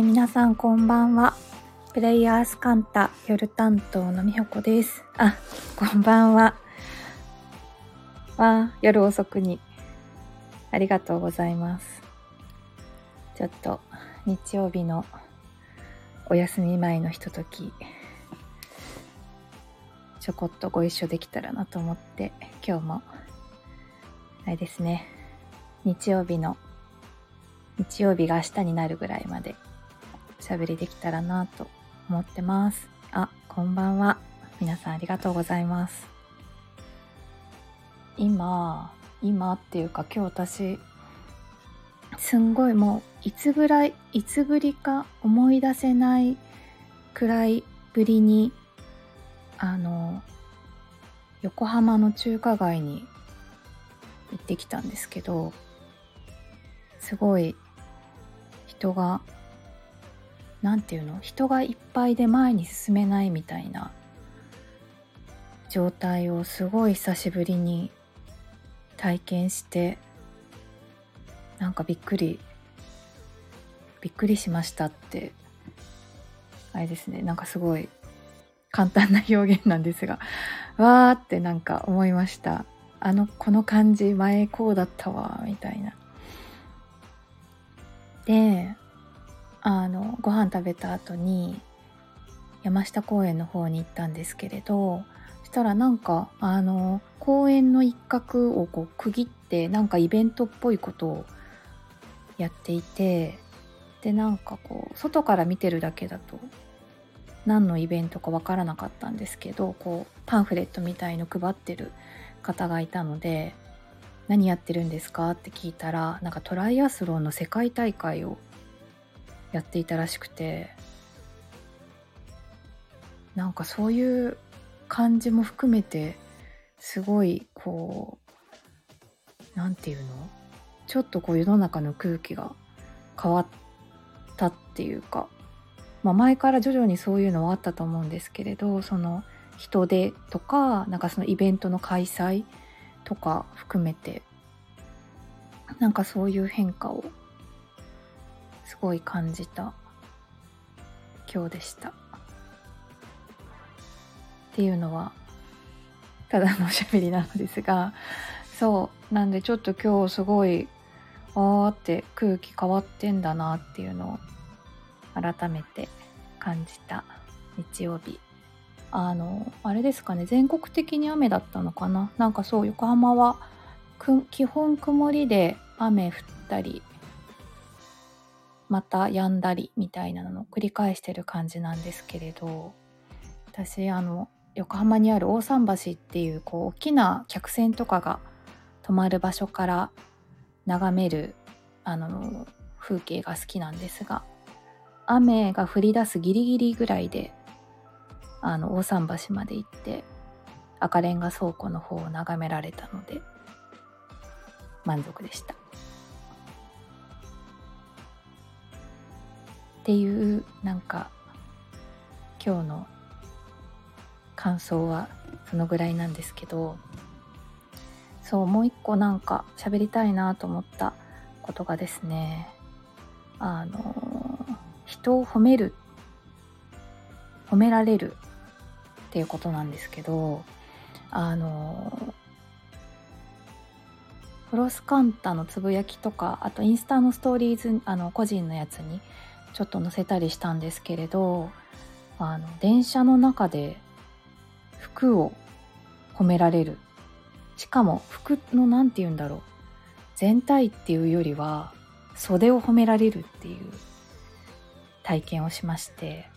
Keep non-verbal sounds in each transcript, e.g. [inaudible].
ー、皆さんこんばんは。プレイヤースカンタ夜担当のみほこです。あ、こんばんは。わ夜遅くに。ありがとうございます。ちょっと日曜日のお休み前のひととき、ちょこっとご一緒できたらなと思って、今日も、あれですね、日曜日の、日曜日が明日になるぐらいまで喋りできたらなと思ってます。あ、こんばんは。皆さんありがとうございます。今、今っていうか今日私、すんごいもういつぐらい、いつぶりか思い出せないくらいぶりに、あの、横浜の中華街に行ってきたんですけど、すごい人が何て言うの？人がいっぱいで前に進めないみたいな状態をすごい久しぶりに体験してなんかびっくりびっくりしましたってあれですね。なんかすごい簡単な表現なんですが [laughs] わーってなんか思いました。あのこの感じ前こうだったわみたいな。であのご飯食べた後に山下公園の方に行ったんですけれどそしたらなんかあの公園の一角をこう区切ってなんかイベントっぽいことをやっていてでなんかこう外から見てるだけだと何のイベントかわからなかったんですけどこうパンフレットみたいの配ってる方がいたので「何やってるんですか?」って聞いたらなんかトライアスロンの世界大会をやっていたらしくて。なんかそういう感じも含めてすごいこう何て言うの？ちょっとこう世の中の空気が変わったっていうか、まあ、前から徐々にそういうのはあったと思うんですけれどその人手とかなんかそのイベントの開催とか含めてなんかそういう変化をすごい感じた今日でした。っていうのはただのおしゃべりなのですがそう。なんでちょっと今日すごいあーって空気変わってんだなっていうのを改めて感じた日曜日。あのあれですかね全国的に雨だったのかな？なんかそう横浜は基本曇りで雨降ったりまた止んだりみたいなのを繰り返してる感じなんですけれど私あの横浜にある大桟橋っていうこう大きな客船とかが泊まる場所から眺めるあの風景が好きなんですが雨が降り出すギリギリぐらいであの大桟橋まで行って赤レンガ倉庫の方を眺められたので満足でした。っていうなんか今日の感想はそのぐらいなんですけどそうもう一個なんか喋りたいなと思ったことがですねあの人を褒める褒められるっていうことなんですけどあのクロスカンタのつぶやきとかあとインスタのストーリーズあの個人のやつにちょっと載せたりしたんですけれどあの電車の中で服を褒められる。しかも服の何て言うんだろう。全体っていうよりは袖を褒められるっていう。体験をしまして。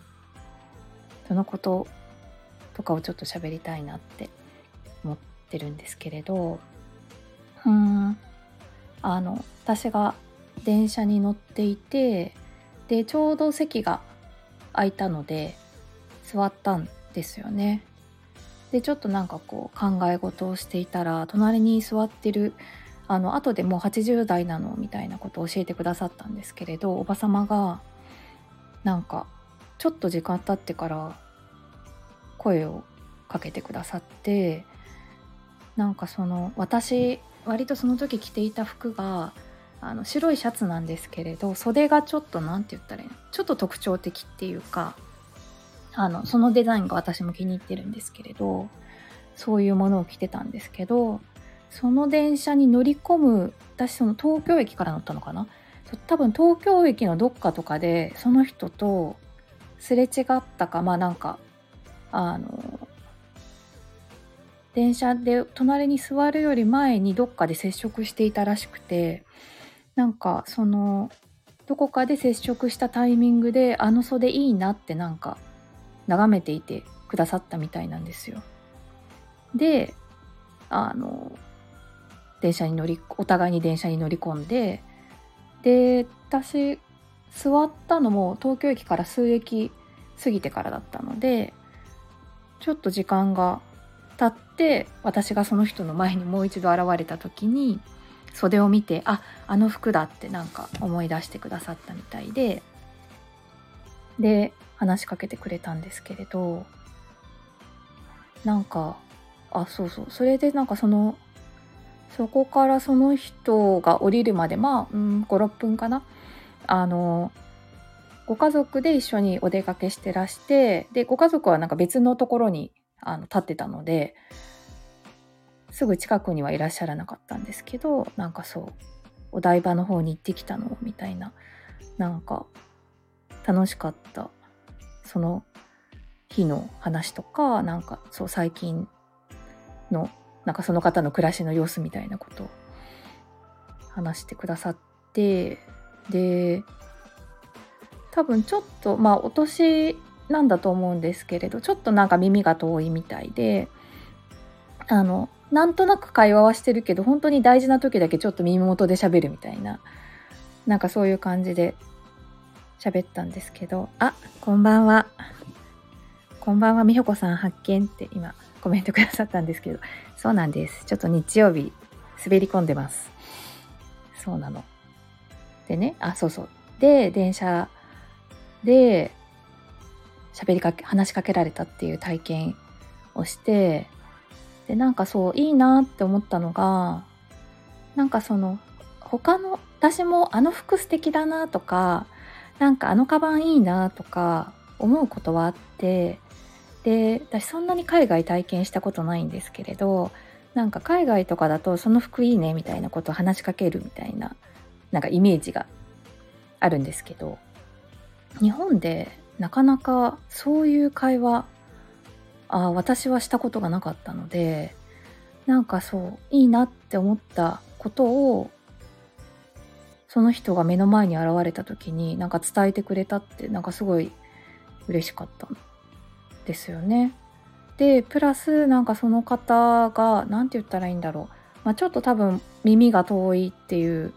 そのこととかをちょっと喋りたいなって。思ってるんですけれど。うん。あの私が電車に乗っていてでちょうど席が空いたので座ったんですよね。でちょっとなんかこう考え事をしていたら隣に座ってるあの後でもう80代なのみたいなことを教えてくださったんですけれどおば様がなんかちょっと時間経ってから声をかけてくださってなんかその私割とその時着ていた服があの白いシャツなんですけれど袖がちょっと何て言ったらいいの？ちょっと特徴的っていうかあのそのデザインが私も気に入ってるんですけれどそういうものを着てたんですけどその電車に乗り込む私その東京駅から乗ったのかな？多分東京駅のどっかとかでその人とすれ違ったかまあなんかあの電車で隣に座るより前にどっかで接触していたらしくてなんかそのどこかで接触したタイミングであの袖いいなってなんか眺めていてくださったみたいなんですよ。であの電車に乗りお互いに電車に乗り込んでで私座ったのも東京駅から数駅過ぎてからだったのでちょっと時間が経って私がその人の前にもう一度現れた時に袖を見てああの服だってなんか思い出してくださったみたいでで話しかけてくれたんですけれどなんかあそうそうそれでなんかそのそこからその人が降りるまでまあ、うん、56分かなあのご家族で一緒にお出かけしてらしてでご家族はなんか別のところにあの立ってたのですぐ近くにはいらっしゃらなかったんですけどなんかそうお台場の方に行ってきたのみたいななんか楽しかった。その日の話とかなんかそう最近のなんかその方の暮らしの様子みたいなことを話してくださってで多分ちょっとまあお年なんだと思うんですけれどちょっとなんか耳が遠いみたいであのなんとなく会話はしてるけど本当に大事な時だけちょっと耳元で喋るみたいななんかそういう感じで喋ったんですけど。あこんばんは。こんばんはみほこさん発見って今コメントくださったんですけど。そうなんです。ちょっと日曜日滑り込んでます。そうなの。でねあそうそう。で電車で喋りかけ話しかけられたっていう体験をしてでなんかそういいなって思ったのがなんかその他の私もあの服素敵だなとかなんかあのカバンいいなとか思うことはあってで私そんなに海外体験したことないんですけれどなんか海外とかだとその服いいねみたいなことを話しかけるみたいななんかイメージがあるんですけど日本でなかなかそういう会話あ私はしたことがなかったのでなんかそういいなって思ったことをその人が目の前に現れた時になんか伝えてくれたってなんかすごい嬉しかったんですよね。でプラスなんかその方が何て言ったらいいんだろう、まあ、ちょっと多分耳が遠いっていう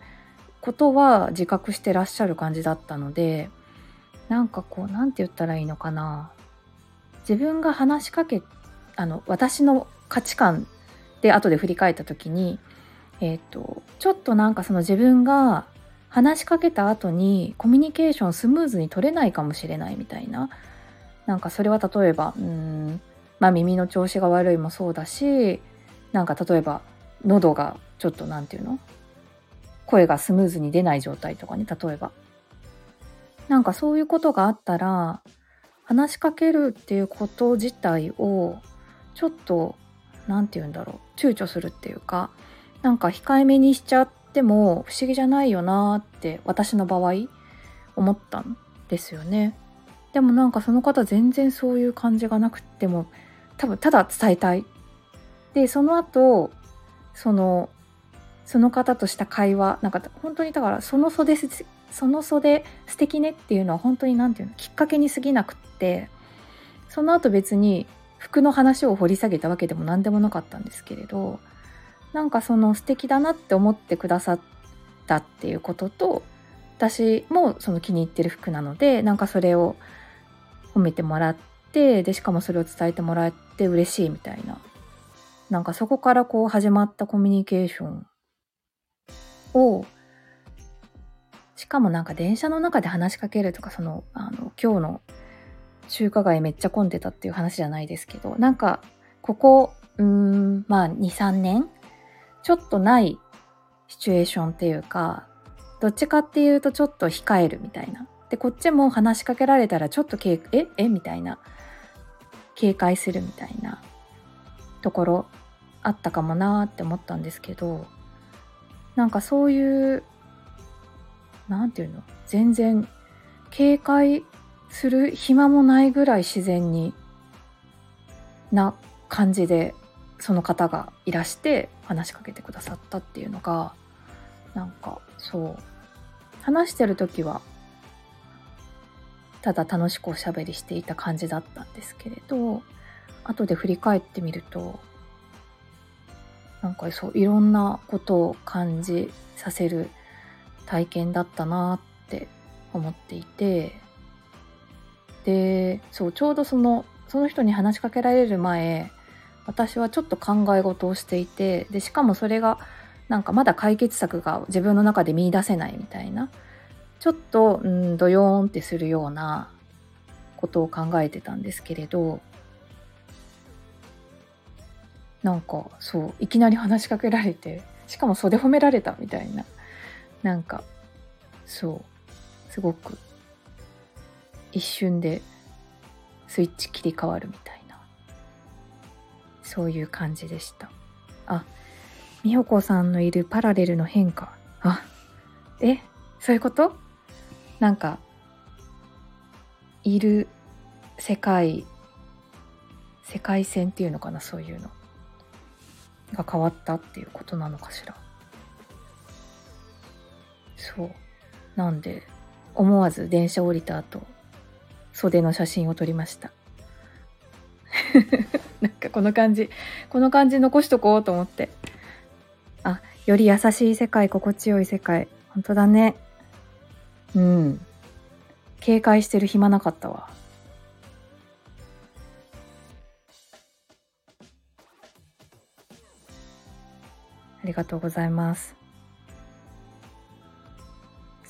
ことは自覚してらっしゃる感じだったのでなんかこう何て言ったらいいのかな自分が話しかけあの私の価値観で後で振り返った時に、えーと、ちょっとなんかその自分が話しかけた後にコミュニケーションスムーズに取れないかもしれないみたいな。なんかそれは例えばうーんまあ耳の調子が悪いもそうだしなんか例えば喉がちょっと何て言うの？声がスムーズに出ない状態とかね例えば。なんかそういうことがあったら話しかけるっていうこと自体をちょっと何て言うんだろう躊躇するっていうかなんか控えめにしちゃっても不思議じゃないよなって私の場合思ったんですよね。でもなんかその方全然そういう感じがなくっても多分ただ伝えたい。でその後そのその方とした会話なんか本当にだからその袖その袖素敵ねっていうのは本当に何て言うのきっかけに過ぎなくってその後別に服の話を掘り下げたわけでも何でもなかったんですけれどなんかその素敵だなって思ってくださったっていうことと私もその気に入ってる服なのでなんかそれを褒めてもらってでしかもそれを伝えてもらって嬉しいみたいな。なんかそこからこう始まったコミュニケーションをしかもなんか電車の中で話しかけるとかそのあの今日の中華街めっちゃ混んでたっていう話じゃないですけどなんかここうんまあ23年ちょっとないシチュエーションっていうかどっちかっていうとちょっと控えるみたいな。でこっちも話しかけられたらちょっと警ええみたいな。警戒するみたいな。ところあったかもなーって思ったんですけどなんかそういう何て言うの？全然警戒する暇もないぐらい自然にな感じでその方がいらして話しかけてくださったっていうのがなんかそう話してる時はただ楽しくおしゃべりしていた感じだったんですけれど後で振り返ってみるとなんかそういろんなことを感じさせる体験だったなって思っていてでそうちょうどそのその人に話しかけられる前私はちょっと考え事をしていてでしかもそれがなんかまだ解決策が自分の中で見いだせないみたいなちょっとうんドヨーンってするようなことを考えてたんですけれどなんかそういきなり話しかけられてしかも袖褒められたみたいななんかそうすごく一瞬でスイッチ切り替わるみたいな。そういう感じでした。あ美穂子さんのいるパラレルの変化。あえそういうこと？なんかいる世界世界線っていうのかな？そういうの。が変わったっていうことなのかしら。そう。なんで思わず電車降りた後袖の写真を撮りました。[laughs] なんかこの感じこの感じ残しとこうと思って。あより優しい世界心地よい世界。本当だね。うん。警戒してる暇なかったわ。ありがとうございます。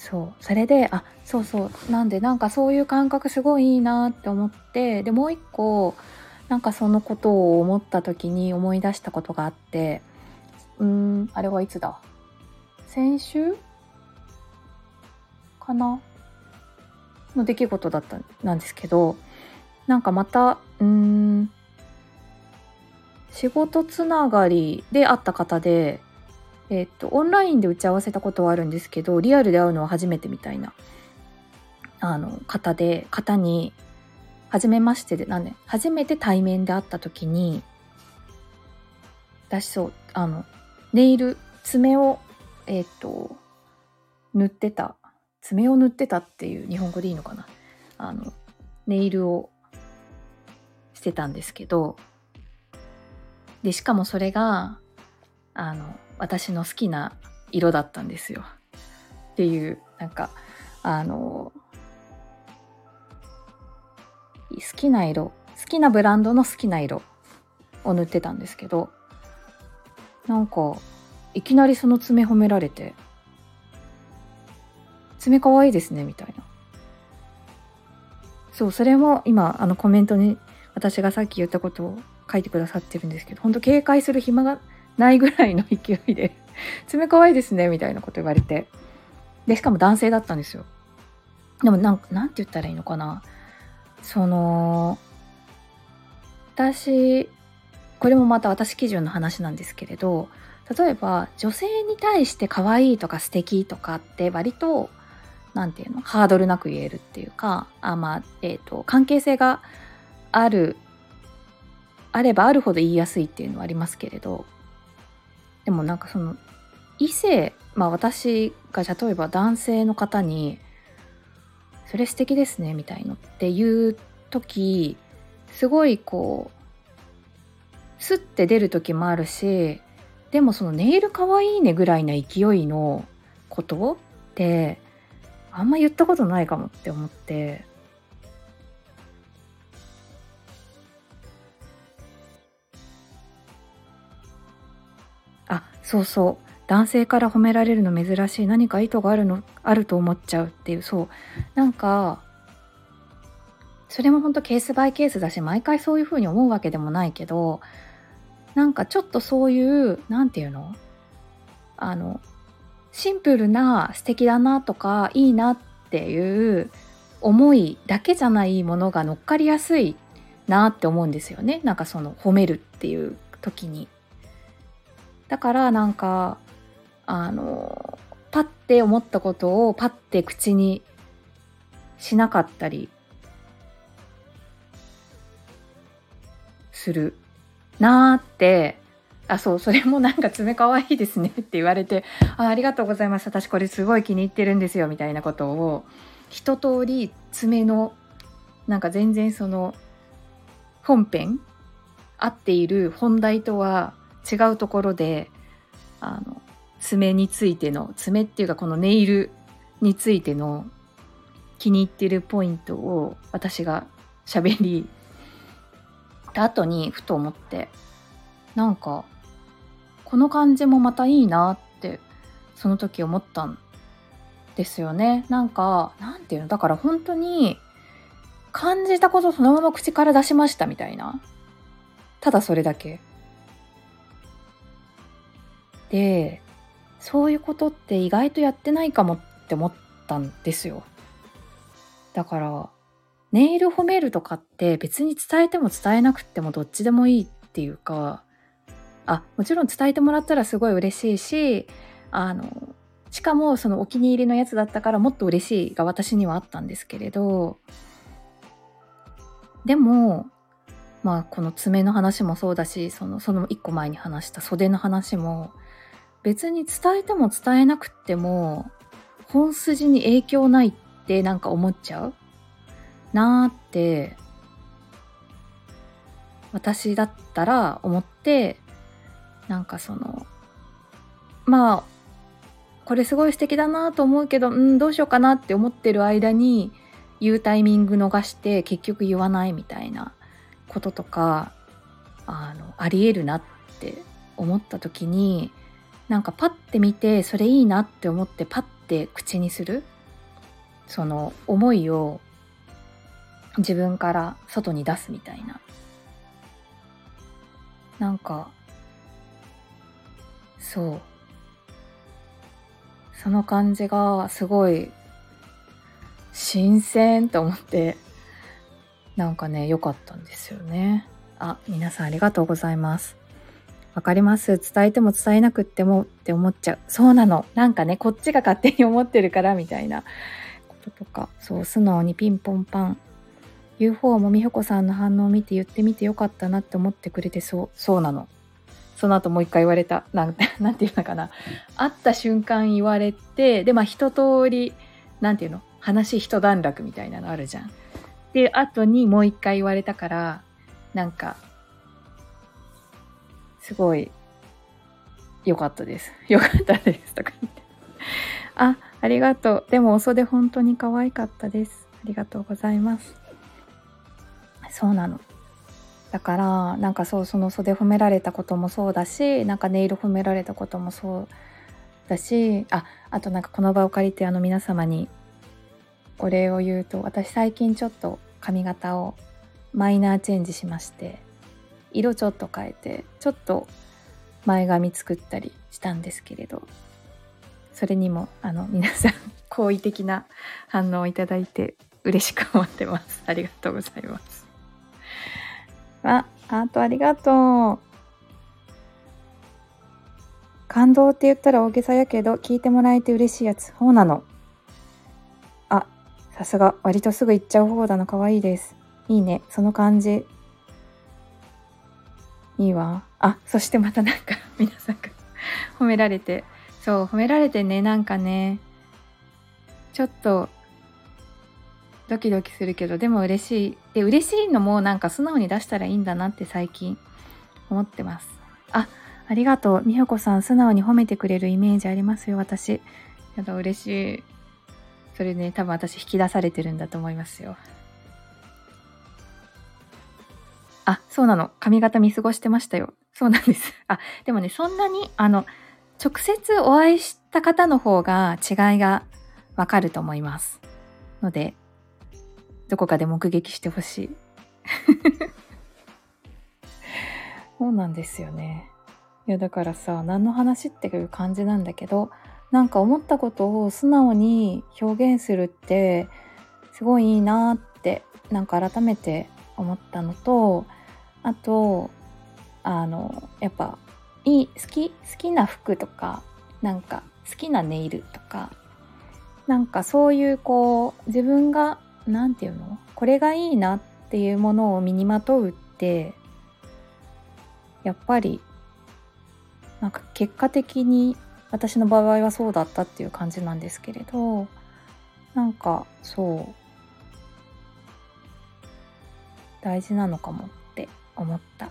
そう。それであそうそう。なんでなんかそういう感覚すごいいいなって思ってでもう一個なんかそのことを思った時に思い出したことがあってうんあれはいつだ？先週？かな？の出来事だったなんですけどなんかまたうん仕事つながりで会った方でえっとオンラインで打ち合わせたことはあるんですけどリアルで会うのは初めてみたいなあの方で方に初めましてでなんで初めて対面で会った時に私そうあのネイル爪をえっと塗ってた爪を塗ってたっていう日本語でいいのかなあのネイルをしてたんですけどでしかもそれがあの私の好きな色だったんですよ。っていうなんかあの好きな色好きなブランドの好きな色を塗ってたんですけどなんかいきなりその爪褒められて爪かわいいですねみたいな。そうそれも今あのコメントに私がさっき言ったことを書いてくださってるんですけど本当警戒する暇がないぐらいの勢いで爪かわいいですねみたいなこと言われて。でしかも男性だったんですよ。でもなんなんて言ったらいいのかな。その私これもまた私基準の話なんですけれど例えば女性に対して可愛いとか素敵とかって割と何て言うのハードルなく言えるっていうかあまあえっ、ー、と関係性があるあればあるほど言いやすいっていうのはありますけれどでもなんかその異性まあ私が例えば男性の方に「それ素敵ですね」みたいのっていう時すごいこうスッて出る時もあるしでもそのネイルかわいいねぐらいな勢いのことってあんま言ったことないかもって思ってそうそう。男性から褒められるの珍しい。何か意図があるのあると思っちゃうっていう。そう。なんかそれも本当ケースバイケースだし毎回そういうふうに思うわけでもないけどなんかちょっとそういう何て言うの？あのシンプルな素敵だなとかいいなっていう思いだけじゃないものが乗っかりやすいなって思うんですよね。なんかその褒めるっていう時に。だからなんかあのパッて思ったことをパッて口にしなかったりするなーってあそうそれもなんか爪かわいいですねって言われてあありがとうございます私これすごい気に入ってるんですよみたいなことを一通り爪のなんか全然その本編合っている本題とは違うところであの爪についての爪っていうかこのネイルについての気に入ってるポイントを私が喋りた後にふと思ってなんかこの感じもまたいいなってその時思ったんですよね。なんかなんていうの？だから本当に感じたことそのまま口から出しましたみたいな。ただそれだけ。でそういうことって意外とやってないかもって思ったんですよ。だからネイル褒めるとかって別に伝えても伝えなくてもどっちでもいいっていうかあもちろん伝えてもらったらすごい嬉しいしあのしかもそのお気に入りのやつだったからもっと嬉しいが私にはあったんですけれどでもまあこの爪の話もそうだしそのその一個前に話した袖の話も別に伝えても伝えなくっても本筋に影響ないってなんか思っちゃう？なーって私だったら思ってなんかそのまあこれすごい素敵だなと思うけどうんどうしようかなって思ってる間に言うタイミング逃して結局言わないみたいなこととかあのありえるなって思った時になんかパッて見てそれいいなって思ってパッて口にする？その思いを自分から外に出すみたいな。なんかそう。その感じがすごい新鮮と思ってなんかね良かったんですよね。あ皆さんありがとうございます。わかります。伝えても伝えなくってもって思っちゃう。そうなの。なんかねこっちが勝手に思ってるからみたいな。こととか。そう素直にピンポンパン。言う方も美穂子さんの反応を見て言ってみてよかったなって思ってくれてそう。そうなの。その後もう一回言われた。なん [laughs] なんていうのかな。会った瞬間言われてでまあ一通りなんていうの？話一段落みたいなのあるじゃん。で後にもう一回言われたからなんかすごい良かったです。[laughs] 良かったです。とか言って。あ、ありがとう。でもお袖本当に可愛かったです。ありがとうございます。そうなの。だからなんかそうその袖褒められたこともそうだしなんかネイル褒められたこともそうだしああとなんかこの場を借りてあの皆様にお礼を言うと私最近ちょっと髪型をマイナーチェンジしまして色ちょっと変えてちょっと前髪作ったりしたんですけれどそれにもあの皆さん [laughs] 好意的な反応をいただいて嬉しく思ってます。ありがとうございます。あハートありがとう。感動って言ったら大げさやけど聞いてもらえて嬉しいやつ。そうなの。あさすが。割とすぐ行っちゃう方だな可愛いです。いいね。その感じ。いいわ。あ、そしてまたなんか [laughs] 皆さんが褒められて、そう、褒められてね、なんかね、ちょっとドキドキするけど、でも嬉しい。で、嬉しいのもなんか素直に出したらいいんだなって最近思ってます。あ、ありがとう。美穂子さん、素直に褒めてくれるイメージありますよ、私。やだ、嬉しい。それね、多分私引き出されてるんだと思いますよ。あ、そうなの。髪型見過ごしてましたよ。そうなんです。[laughs] あ、でもね、そんなに、あの、直接お会いした方の方が違いがわかると思います。ので、どこかで目撃してほしい。[laughs] そうなんですよね。いや、だからさ、何の話っていう感じなんだけど、なんか思ったことを素直に表現するってすごいいいなってなんか改めて思ったのとあとあのやっぱいい好き好きな服とかなんか好きなネイルとかなんかそういうこう自分が何て言うのこれがいいなっていうものを身にまとうってやっぱりなんか結果的に私の場合はそうだったっていう感じなんですけれどなんかそう。大事なのかもって思った。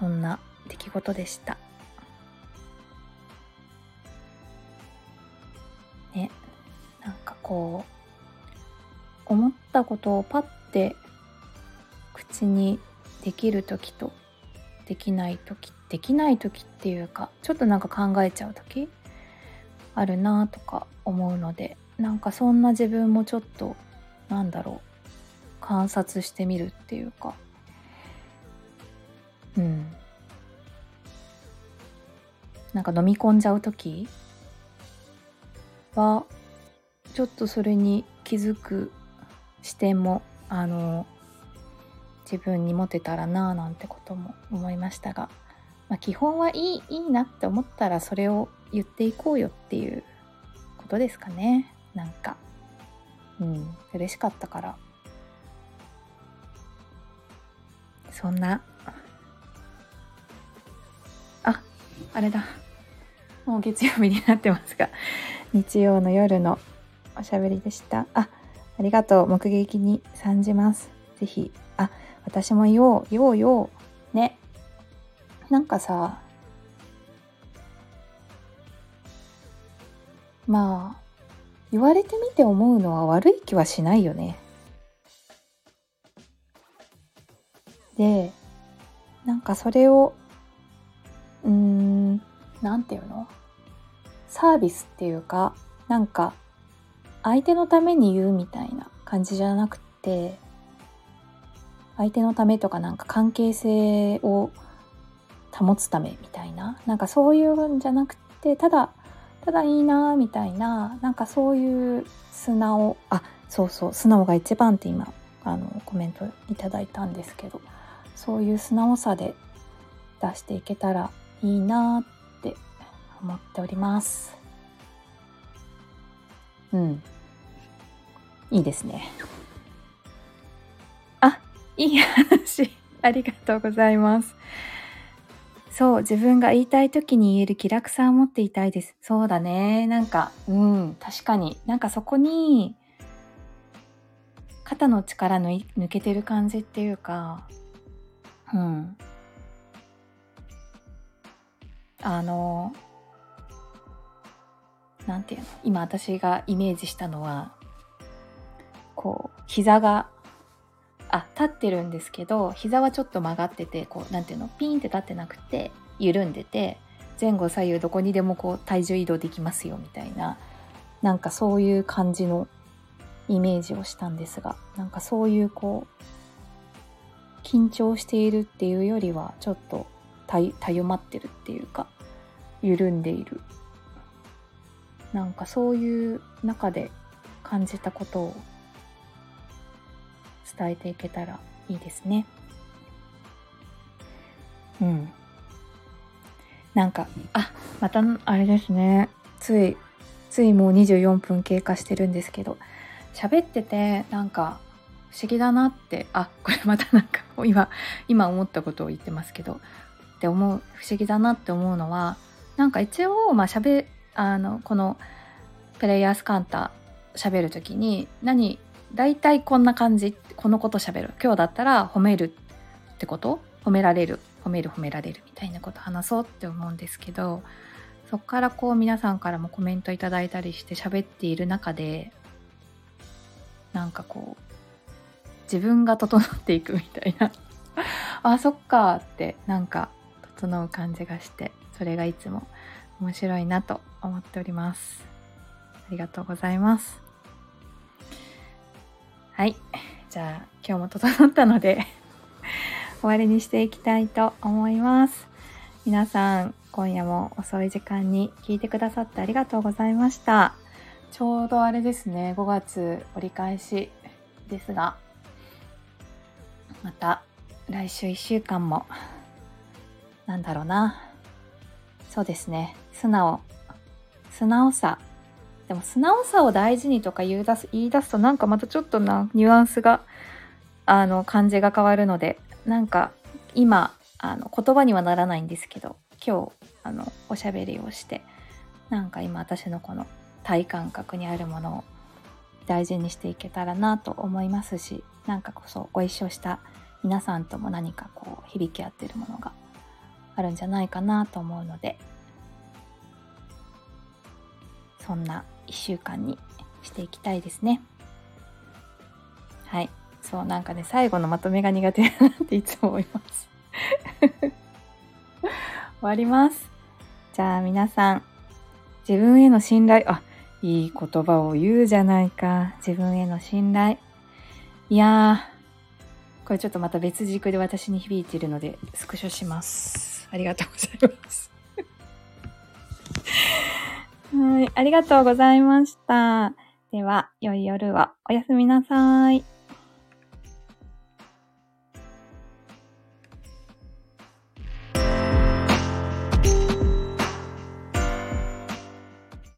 そんな出来事でした。ね。なんかこう思ったことをパッて口にできる時とできない時できない時っていうかちょっとなんか考えちゃう時あるなとか思うのでなんかそんな自分もちょっとなんだろう。観察してみるっていうか。うん。なんか飲み込んじゃう時はちょっとそれに気づく視点もあの自分に持てたらなあなんてことも思いましたが、まあ、基本はいいいいなって思ったらそれを言っていこうよっていうことですかね。なんか。うん。嬉しかったから。そんな。ああれだ。もう月曜日になってますが。日曜の夜のおしゃべりでした。あありがとう。目撃に参じます。是非あ私も言おう。言おう言おうね。なんかさ。まあ言われてみて思うのは悪い気はしないよね。でなんかそれをうーんなんていうの？サービスっていうかなんか相手のために言うみたいな感じじゃなくて相手のためとかなんか関係性を保つためみたいななんかそういうんじゃなくてただただいいなみたいななんかそういう素直あそうそう素直が一番って今あのコメントいただいたんですけど。そういう素直さで出していけたらいいなって思っております。うん。いいですね。あいい話。[laughs] ありがとうございます。そう自分が言いたい時に言える気楽さを持っていたいです。そうだね。なんかうん確かに。なんかそこに肩の力抜けてる感じっていうかうん。あのなんていうの今私がイメージしたのはこう膝があ立ってるんですけど膝はちょっと曲がっててこうなんていうのピンって立ってなくて緩んでて前後左右どこにでもこう体重移動できますよみたいななんかそういう感じのイメージをしたんですがなんかそういうこう緊張しているっていうよりはちょっとたゆまってるっていうか緩んでいるなんかそういう中で感じたことを伝えていけたらいいですね。うん。なんか、あ、また、あれですね。つい、ついもう24分経過してるんですけど、喋ってて、なんか、不思議だなって、あ、これまたなんか、今、今思ったことを言ってますけど、って思う、不思議だなって思うのは、なんか一応、まあ喋、あの、この、プレイヤースカンタ喋る時に、何、大体こんな感じこのこと喋る。今日だったら褒めるってこと？褒められる。褒める褒められる。みたいなこと話そうって思うんですけどそっからこう皆さんからもコメントいただいたりして喋っている中でなんかこう自分が整っていくみたいな。[laughs] あそっか。ってなんか整う感じがしてそれがいつも面白いなと思っております。ありがとうございます。はい。じゃあ今日も整ったので [laughs] 終わりにしていきたいと思います。皆さん今夜も遅い時間に聞いてくださってありがとうございました。ちょうどあれですね、5月折り返しですが、また来週1週間も、なんだろうな。そうですね、素直、素直さ。でも素直さを大事にとか言い出す言い出すとなんかまたちょっとな、ニュアンスが、あの、感じが変わるので、なんか今、あの、言葉にはならないんですけど、今日、あの、おしゃべりをして、なんか今私のこの体感覚にあるものを大事にしていけたらなと思いますしなんかこそご一緒した皆さんとも何かこう響き合ってるものがあるんじゃないかなと思うのでそんな1週間にしていきたいですねはいそうなんかね最後のまとめが苦手だなっていつも思います終わりますじゃあ皆さん自分への信頼あいい言葉を言うじゃないか。自分への信頼。いやー、これちょっとまた別軸で私に響いているので、スクショします。ありがとうございます。はい、ありがとうございました。では、良い夜をおやすみなさい。